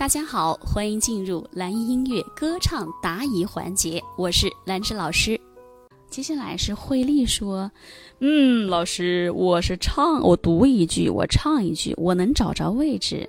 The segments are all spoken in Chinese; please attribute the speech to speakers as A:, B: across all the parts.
A: 大家好，欢迎进入蓝音音乐歌唱答疑环节，我是兰芝老师。接下来是慧丽说：“嗯，老师，我是唱，我读一句，我唱一句，我能找着位置，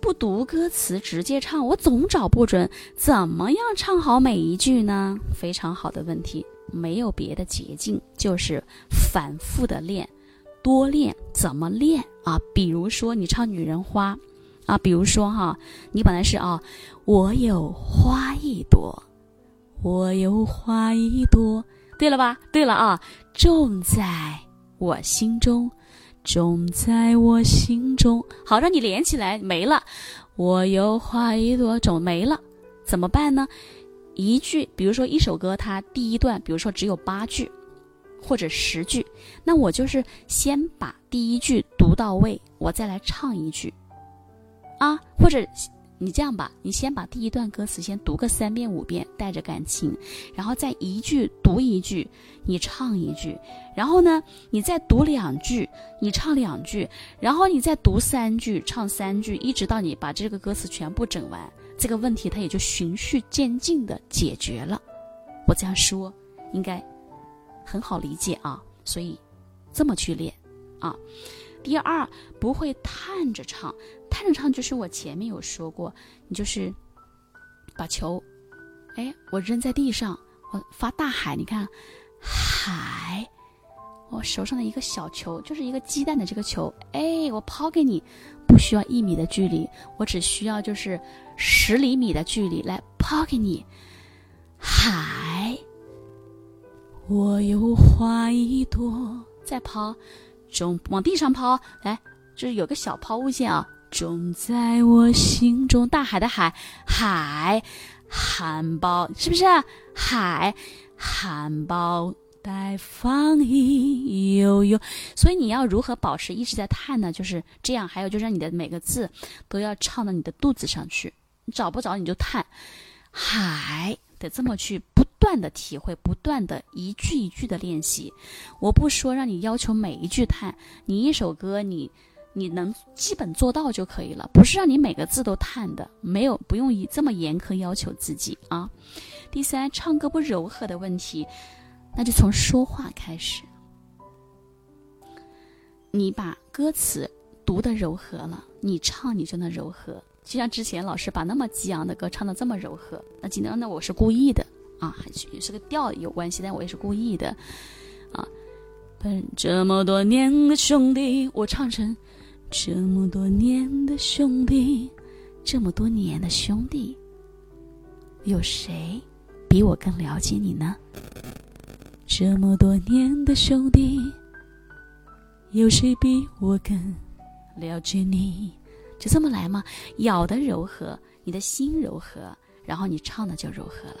A: 不读歌词直接唱，我总找不准，怎么样唱好每一句呢？非常好的问题，没有别的捷径，就是反复的练，多练。怎么练啊？比如说你唱《女人花》，啊，比如说哈，你本来是啊，我有花一朵，我有花一朵。”对了吧？对了啊，种在我心中，种在我心中。好，让你连起来，没了。我有花一朵，种没了，怎么办呢？一句，比如说一首歌，它第一段，比如说只有八句，或者十句，那我就是先把第一句读到位，我再来唱一句，啊，或者。你这样吧，你先把第一段歌词先读个三遍五遍，带着感情，然后再一句读一句，你唱一句，然后呢，你再读两句，你唱两句，然后你再读三句，唱三句，一直到你把这个歌词全部整完，这个问题它也就循序渐进的解决了。我这样说应该很好理解啊，所以这么去练啊。第二，不会探着唱。探着唱就是我前面有说过，你就是把球，哎，我扔在地上，我发大海，你看海，我手上的一个小球就是一个鸡蛋的这个球，哎，我抛给你，不需要一米的距离，我只需要就是十厘米的距离来抛给你，海，我有花一朵，再抛，种往地上抛，来，就是有个小抛物线啊。种在我心中，大海的海，海，含苞，是不是？海，含苞待放意悠悠。所以你要如何保持一直在叹呢？就是这样。还有就是你的每个字都要唱到你的肚子上去。你找不着你就叹，海得这么去不断的体会，不断的一句一句的练习。我不说让你要求每一句叹，你一首歌你。你能基本做到就可以了，不是让你每个字都叹的，没有不用以这么严苛要求自己啊。第三，唱歌不柔和的问题，那就从说话开始。你把歌词读的柔和了，你唱你就能柔和。就像之前老师把那么激昂的歌唱的这么柔和，那今天那我是故意的啊，还是是个调有关系，但我也是故意的啊。这么多年的兄弟，我唱成。这么多年的兄弟，这么多年的兄弟，有谁比我更了解你呢？这么多年的兄弟，有谁比我更了解你？就这么来吗？咬的柔和，你的心柔和，然后你唱的就柔和了，